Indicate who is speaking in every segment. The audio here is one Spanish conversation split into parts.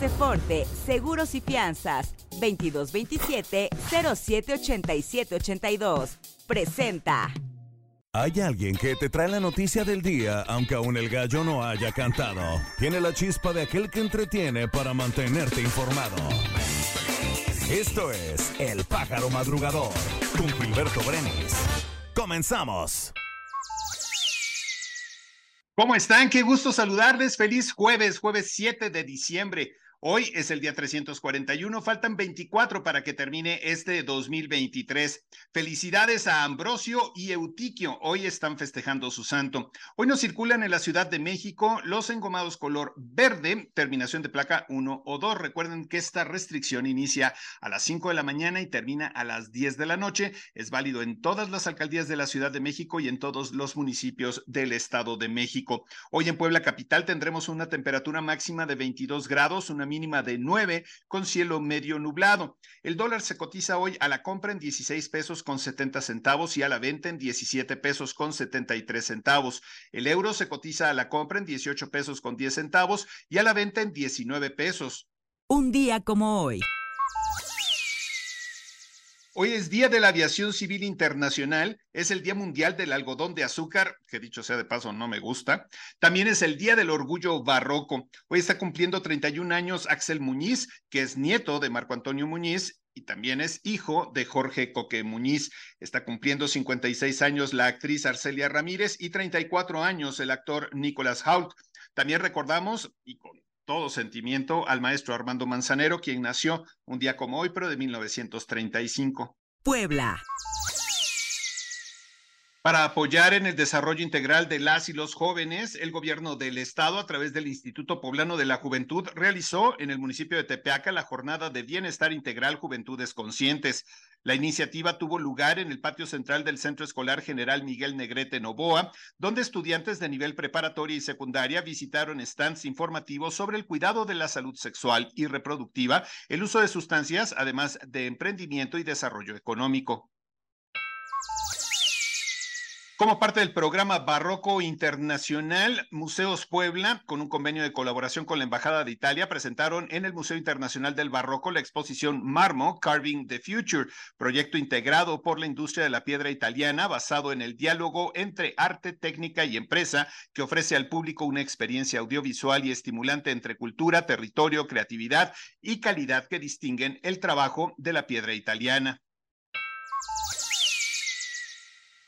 Speaker 1: Paseforte, Seguros y Fianzas, 2227-078782. Presenta.
Speaker 2: Hay alguien que te trae la noticia del día, aunque aún el gallo no haya cantado. Tiene la chispa de aquel que entretiene para mantenerte informado. Esto es El Pájaro Madrugador, con Gilberto Brenis. Comenzamos.
Speaker 3: ¿Cómo están? Qué gusto saludarles. Feliz jueves, jueves 7 de diciembre. Hoy es el día 341, faltan 24 para que termine este 2023. Felicidades a Ambrosio y Eutiquio, hoy están festejando su santo. Hoy nos circulan en la Ciudad de México los engomados color verde, terminación de placa 1 o 2. Recuerden que esta restricción inicia a las 5 de la mañana y termina a las 10 de la noche. Es válido en todas las alcaldías de la Ciudad de México y en todos los municipios del Estado de México. Hoy en Puebla Capital tendremos una temperatura máxima de 22 grados, una mínima de 9 con cielo medio nublado. El dólar se cotiza hoy a la compra en 16 pesos con 70 centavos y a la venta en 17 pesos con 73 centavos. El euro se cotiza a la compra en 18 pesos con 10 centavos y a la venta en 19 pesos.
Speaker 1: Un día como hoy.
Speaker 3: Hoy es Día de la Aviación Civil Internacional, es el Día Mundial del Algodón de Azúcar, que dicho sea de paso no me gusta. También es el Día del Orgullo Barroco. Hoy está cumpliendo 31 años Axel Muñiz, que es nieto de Marco Antonio Muñiz y también es hijo de Jorge Coque Muñiz. Está cumpliendo 56 años la actriz Arcelia Ramírez y 34 años el actor Nicolás Hault. También recordamos, y con todo sentimiento al maestro Armando Manzanero, quien nació un día como hoy, pero de 1935.
Speaker 1: Puebla.
Speaker 3: Para apoyar en el desarrollo integral de las y los jóvenes, el gobierno del estado, a través del Instituto Poblano de la Juventud, realizó en el municipio de Tepeaca la jornada de bienestar integral Juventudes Conscientes. La iniciativa tuvo lugar en el patio central del Centro Escolar General Miguel Negrete Novoa, donde estudiantes de nivel preparatoria y secundaria visitaron stands informativos sobre el cuidado de la salud sexual y reproductiva, el uso de sustancias, además de emprendimiento y desarrollo económico. Como parte del programa Barroco Internacional, Museos Puebla, con un convenio de colaboración con la Embajada de Italia, presentaron en el Museo Internacional del Barroco la exposición Marmo, Carving the Future, proyecto integrado por la industria de la piedra italiana, basado en el diálogo entre arte, técnica y empresa, que ofrece al público una experiencia audiovisual y estimulante entre cultura, territorio, creatividad y calidad que distinguen el trabajo de la piedra italiana.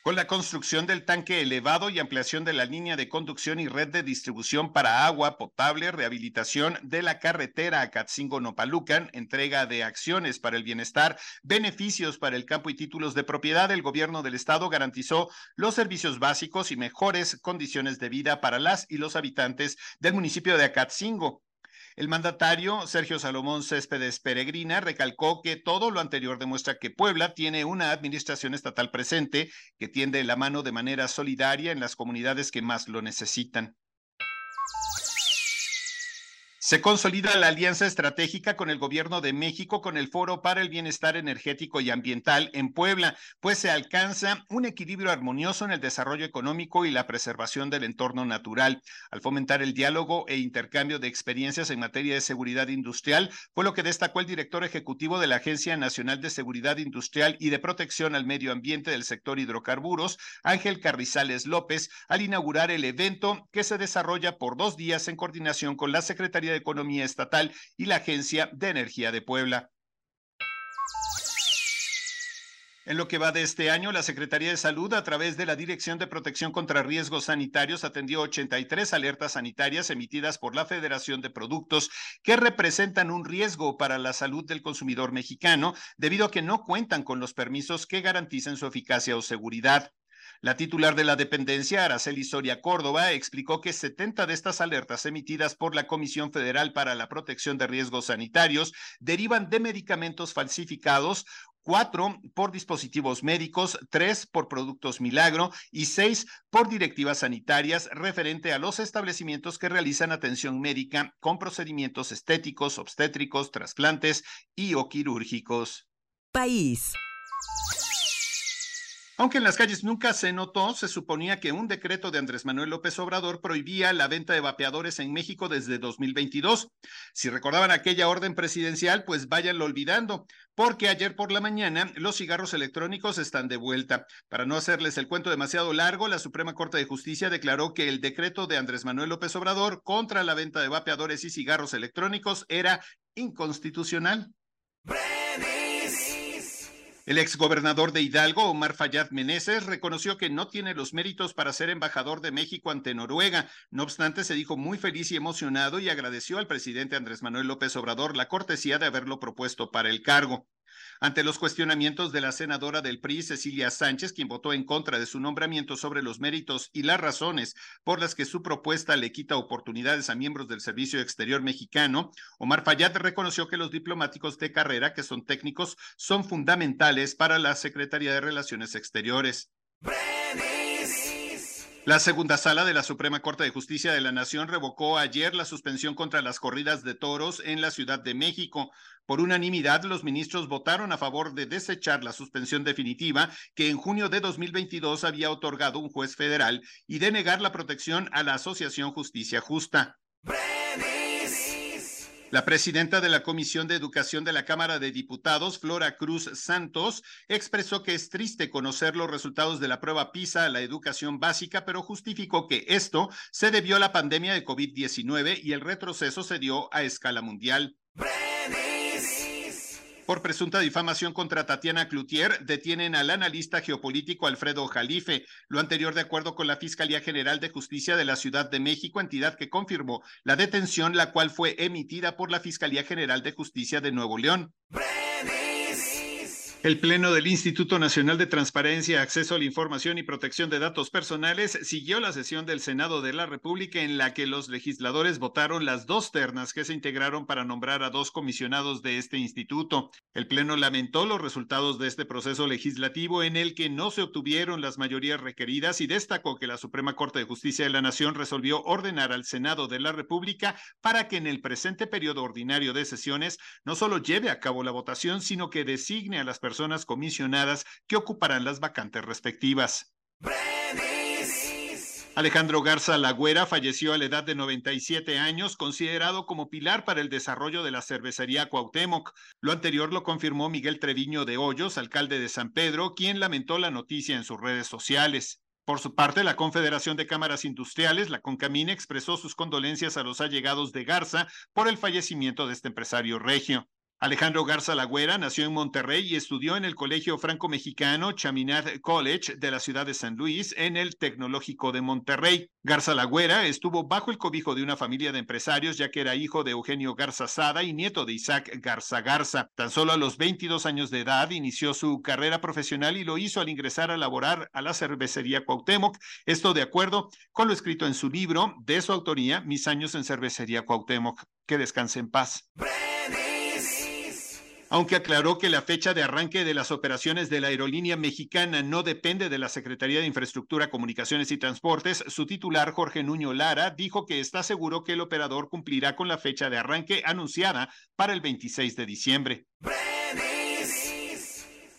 Speaker 3: Con la construcción del tanque elevado y ampliación de la línea de conducción y red de distribución para agua potable, rehabilitación de la carretera a Catzingo-Nopalucan, entrega de acciones para el bienestar, beneficios para el campo y títulos de propiedad, el gobierno del estado garantizó los servicios básicos y mejores condiciones de vida para las y los habitantes del municipio de Acatzingo. El mandatario Sergio Salomón Céspedes Peregrina recalcó que todo lo anterior demuestra que Puebla tiene una administración estatal presente que tiende la mano de manera solidaria en las comunidades que más lo necesitan. Se consolida la alianza estratégica con el gobierno de México con el Foro para el Bienestar Energético y Ambiental en Puebla, pues se alcanza un equilibrio armonioso en el desarrollo económico y la preservación del entorno natural. Al fomentar el diálogo e intercambio de experiencias en materia de seguridad industrial, fue lo que destacó el director ejecutivo de la Agencia Nacional de Seguridad Industrial y de Protección al Medio Ambiente del sector hidrocarburos, Ángel Carrizales López, al inaugurar el evento que se desarrolla por dos días en coordinación con la Secretaría de Economía Estatal y la Agencia de Energía de Puebla. En lo que va de este año, la Secretaría de Salud, a través de la Dirección de Protección contra Riesgos Sanitarios, atendió 83 alertas sanitarias emitidas por la Federación de Productos que representan un riesgo para la salud del consumidor mexicano debido a que no cuentan con los permisos que garanticen su eficacia o seguridad. La titular de la dependencia, Araceli Soria Córdoba, explicó que 70 de estas alertas emitidas por la Comisión Federal para la Protección de Riesgos Sanitarios derivan de medicamentos falsificados, cuatro por dispositivos médicos, tres por productos milagro y seis por directivas sanitarias referente a los establecimientos que realizan atención médica con procedimientos estéticos, obstétricos, trasplantes y o quirúrgicos.
Speaker 1: País.
Speaker 3: Aunque en las calles nunca se notó, se suponía que un decreto de Andrés Manuel López Obrador prohibía la venta de vapeadores en México desde 2022. Si recordaban aquella orden presidencial, pues váyanlo olvidando, porque ayer por la mañana los cigarros electrónicos están de vuelta. Para no hacerles el cuento demasiado largo, la Suprema Corte de Justicia declaró que el decreto de Andrés Manuel López Obrador contra la venta de vapeadores y cigarros electrónicos era inconstitucional. El exgobernador de Hidalgo, Omar Fayad Meneses, reconoció que no tiene los méritos para ser embajador de México ante Noruega. No obstante, se dijo muy feliz y emocionado y agradeció al presidente Andrés Manuel López Obrador la cortesía de haberlo propuesto para el cargo. Ante los cuestionamientos de la senadora del PRI, Cecilia Sánchez, quien votó en contra de su nombramiento sobre los méritos y las razones por las que su propuesta le quita oportunidades a miembros del Servicio Exterior mexicano, Omar Fayad reconoció que los diplomáticos de carrera, que son técnicos, son fundamentales para la Secretaría de Relaciones Exteriores. La segunda sala de la Suprema Corte de Justicia de la Nación revocó ayer la suspensión contra las corridas de toros en la Ciudad de México. Por unanimidad, los ministros votaron a favor de desechar la suspensión definitiva que en junio de 2022 había otorgado un juez federal y de negar la protección a la Asociación Justicia Justa. La presidenta de la Comisión de Educación de la Cámara de Diputados, Flora Cruz Santos, expresó que es triste conocer los resultados de la prueba PISA a la educación básica, pero justificó que esto se debió a la pandemia de COVID-19 y el retroceso se dio a escala mundial. Por presunta difamación contra Tatiana Cloutier, detienen al analista geopolítico Alfredo Jalife, lo anterior de acuerdo con la Fiscalía General de Justicia de la Ciudad de México, entidad que confirmó la detención, la cual fue emitida por la Fiscalía General de Justicia de Nuevo León. El Pleno del Instituto Nacional de Transparencia, Acceso a la Información y Protección de Datos Personales siguió la sesión del Senado de la República en la que los legisladores votaron las dos ternas que se integraron para nombrar a dos comisionados de este instituto. El Pleno lamentó los resultados de este proceso legislativo en el que no se obtuvieron las mayorías requeridas y destacó que la Suprema Corte de Justicia de la Nación resolvió ordenar al Senado de la República para que en el presente periodo ordinario de sesiones no solo lleve a cabo la votación, sino que designe a las personas personas comisionadas que ocuparán las vacantes respectivas. Alejandro Garza Lagüera falleció a la edad de 97 años, considerado como pilar para el desarrollo de la cervecería Cuauhtémoc. Lo anterior lo confirmó Miguel Treviño de Hoyos, alcalde de San Pedro, quien lamentó la noticia en sus redes sociales. Por su parte, la Confederación de Cámaras Industriales, la CONCAMINE, expresó sus condolencias a los allegados de Garza por el fallecimiento de este empresario regio. Alejandro Garza Lagüera nació en Monterrey y estudió en el Colegio Franco-Mexicano Chaminade College de la ciudad de San Luis en el Tecnológico de Monterrey. Garza Lagüera estuvo bajo el cobijo de una familia de empresarios ya que era hijo de Eugenio Garza Sada y nieto de Isaac Garza Garza. Tan solo a los 22 años de edad inició su carrera profesional y lo hizo al ingresar a laborar a la cervecería Cuauhtémoc. Esto de acuerdo con lo escrito en su libro de su autoría, Mis años en cervecería Cuauhtémoc. Que descanse en paz aunque aclaró que la fecha de arranque de las operaciones de la aerolínea mexicana no depende de la Secretaría de Infraestructura, Comunicaciones y Transportes, su titular Jorge Nuño Lara dijo que está seguro que el operador cumplirá con la fecha de arranque anunciada para el 26 de diciembre.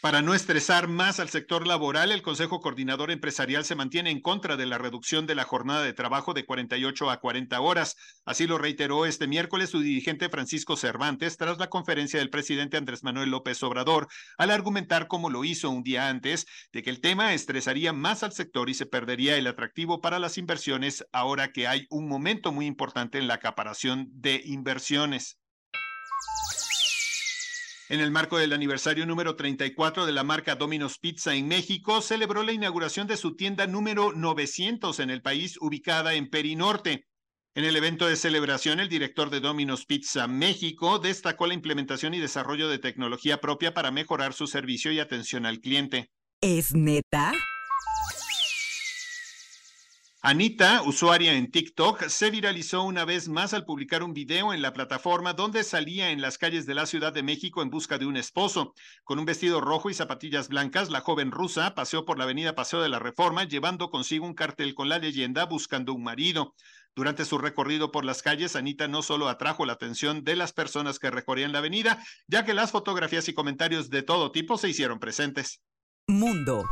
Speaker 3: Para no estresar más al sector laboral, el Consejo Coordinador Empresarial se mantiene en contra de la reducción de la jornada de trabajo de 48 a 40 horas. Así lo reiteró este miércoles su dirigente Francisco Cervantes tras la conferencia del presidente Andrés Manuel López Obrador, al argumentar, como lo hizo un día antes, de que el tema estresaría más al sector y se perdería el atractivo para las inversiones ahora que hay un momento muy importante en la acaparación de inversiones. En el marco del aniversario número 34 de la marca Domino's Pizza en México, celebró la inauguración de su tienda número 900 en el país, ubicada en Perinorte. En el evento de celebración, el director de Domino's Pizza México destacó la implementación y desarrollo de tecnología propia para mejorar su servicio y atención al cliente.
Speaker 1: ¿Es neta?
Speaker 3: Anita, usuaria en TikTok, se viralizó una vez más al publicar un video en la plataforma donde salía en las calles de la Ciudad de México en busca de un esposo. Con un vestido rojo y zapatillas blancas, la joven rusa paseó por la avenida Paseo de la Reforma llevando consigo un cartel con la leyenda Buscando un marido. Durante su recorrido por las calles, Anita no solo atrajo la atención de las personas que recorrían la avenida, ya que las fotografías y comentarios de todo tipo se hicieron presentes.
Speaker 1: Mundo.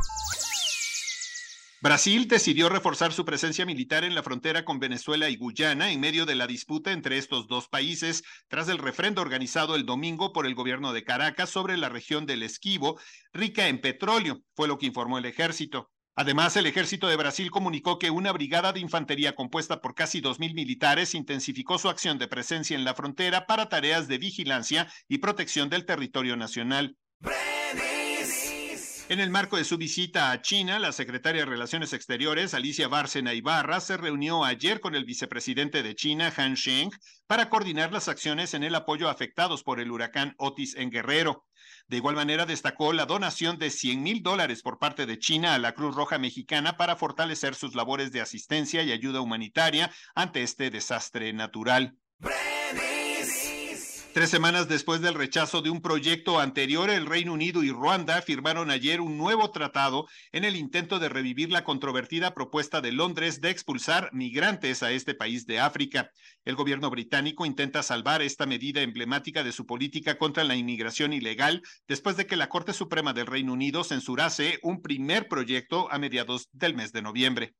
Speaker 3: Brasil decidió reforzar su presencia militar en la frontera con Venezuela y Guyana en medio de la disputa entre estos dos países tras el refrendo organizado el domingo por el gobierno de Caracas sobre la región del Esquivo, rica en petróleo, fue lo que informó el ejército. Además, el ejército de Brasil comunicó que una brigada de infantería compuesta por casi 2.000 militares intensificó su acción de presencia en la frontera para tareas de vigilancia y protección del territorio nacional. En el marco de su visita a China, la secretaria de Relaciones Exteriores, Alicia Bárcena Ibarra, se reunió ayer con el vicepresidente de China, Han Sheng, para coordinar las acciones en el apoyo a afectados por el huracán Otis en Guerrero. De igual manera, destacó la donación de 100 mil dólares por parte de China a la Cruz Roja Mexicana para fortalecer sus labores de asistencia y ayuda humanitaria ante este desastre natural. Tres semanas después del rechazo de un proyecto anterior, el Reino Unido y Ruanda firmaron ayer un nuevo tratado en el intento de revivir la controvertida propuesta de Londres de expulsar migrantes a este país de África. El gobierno británico intenta salvar esta medida emblemática de su política contra la inmigración ilegal después de que la Corte Suprema del Reino Unido censurase un primer proyecto a mediados del mes de noviembre.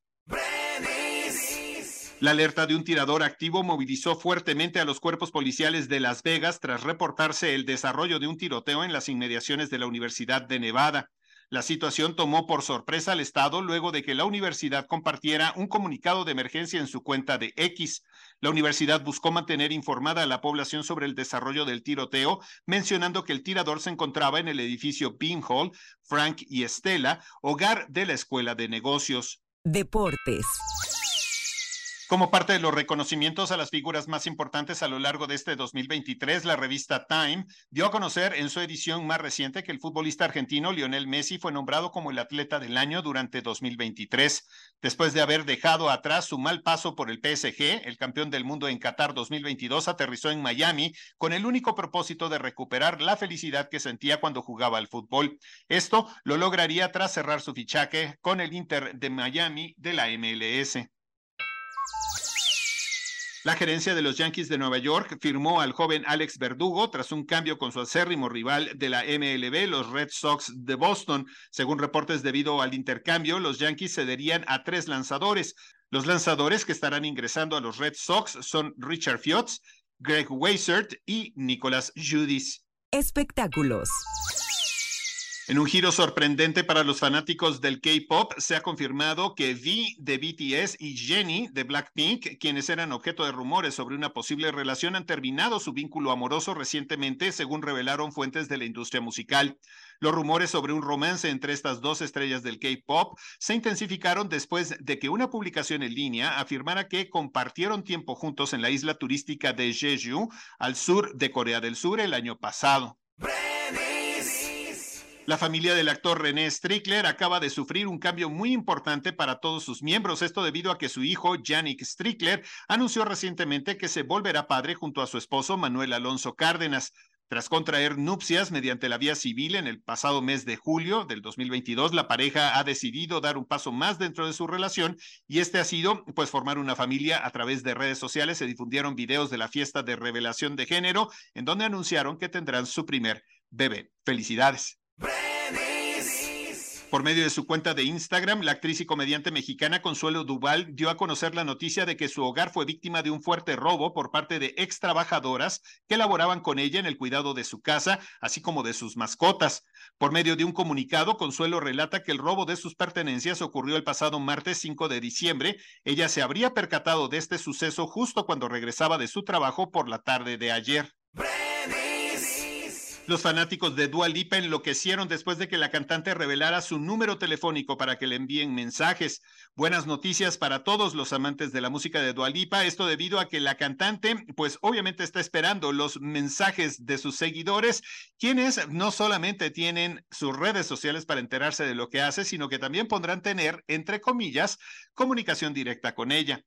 Speaker 3: La alerta de un tirador activo movilizó fuertemente a los cuerpos policiales de Las Vegas tras reportarse el desarrollo de un tiroteo en las inmediaciones de la Universidad de Nevada. La situación tomó por sorpresa al Estado luego de que la universidad compartiera un comunicado de emergencia en su cuenta de X. La universidad buscó mantener informada a la población sobre el desarrollo del tiroteo, mencionando que el tirador se encontraba en el edificio Bean Hall, Frank y Estela, hogar de la Escuela de Negocios.
Speaker 1: Deportes.
Speaker 3: Como parte de los reconocimientos a las figuras más importantes a lo largo de este 2023, la revista Time dio a conocer en su edición más reciente que el futbolista argentino Lionel Messi fue nombrado como el atleta del año durante 2023. Después de haber dejado atrás su mal paso por el PSG, el campeón del mundo en Qatar 2022 aterrizó en Miami con el único propósito de recuperar la felicidad que sentía cuando jugaba al fútbol. Esto lo lograría tras cerrar su fichaje con el Inter de Miami de la MLS. La gerencia de los Yankees de Nueva York firmó al joven Alex Verdugo tras un cambio con su acérrimo rival de la MLB, los Red Sox de Boston. Según reportes debido al intercambio, los Yankees cederían a tres lanzadores. Los lanzadores que estarán ingresando a los Red Sox son Richard Fiotz, Greg Weissert y Nicolas Judis.
Speaker 1: Espectáculos.
Speaker 3: En un giro sorprendente para los fanáticos del K-pop, se ha confirmado que V de BTS y Jenny de Blackpink, quienes eran objeto de rumores sobre una posible relación, han terminado su vínculo amoroso recientemente, según revelaron fuentes de la industria musical. Los rumores sobre un romance entre estas dos estrellas del K-pop se intensificaron después de que una publicación en línea afirmara que compartieron tiempo juntos en la isla turística de Jeju, al sur de Corea del Sur, el año pasado. La familia del actor René Strickler acaba de sufrir un cambio muy importante para todos sus miembros, esto debido a que su hijo Yannick Strickler anunció recientemente que se volverá padre junto a su esposo Manuel Alonso Cárdenas. Tras contraer nupcias mediante la vía civil en el pasado mes de julio del 2022, la pareja ha decidido dar un paso más dentro de su relación y este ha sido pues formar una familia a través de redes sociales. Se difundieron videos de la fiesta de revelación de género en donde anunciaron que tendrán su primer bebé. Felicidades. Por medio de su cuenta de Instagram, la actriz y comediante mexicana Consuelo Duval dio a conocer la noticia de que su hogar fue víctima de un fuerte robo por parte de ex trabajadoras que laboraban con ella en el cuidado de su casa, así como de sus mascotas. Por medio de un comunicado, Consuelo relata que el robo de sus pertenencias ocurrió el pasado martes 5 de diciembre. Ella se habría percatado de este suceso justo cuando regresaba de su trabajo por la tarde de ayer. Los fanáticos de Dua Lipa enloquecieron después de que la cantante revelara su número telefónico para que le envíen mensajes. Buenas noticias para todos los amantes de la música de Dua Lipa, esto debido a que la cantante pues obviamente está esperando los mensajes de sus seguidores, quienes no solamente tienen sus redes sociales para enterarse de lo que hace, sino que también podrán tener, entre comillas, comunicación directa con ella.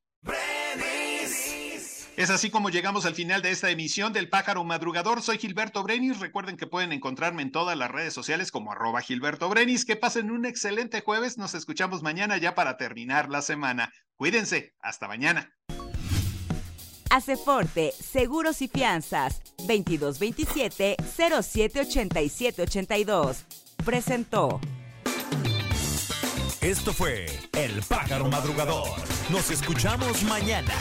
Speaker 3: Es así como llegamos al final de esta emisión del Pájaro Madrugador. Soy Gilberto Brenis. Recuerden que pueden encontrarme en todas las redes sociales como arroba Gilberto Brenis. Que pasen un excelente jueves. Nos escuchamos mañana ya para terminar la semana. Cuídense. Hasta mañana.
Speaker 1: Forte, Seguros y Fianzas, 2227-078782. Presentó.
Speaker 2: Esto fue El Pájaro Madrugador. Nos escuchamos mañana.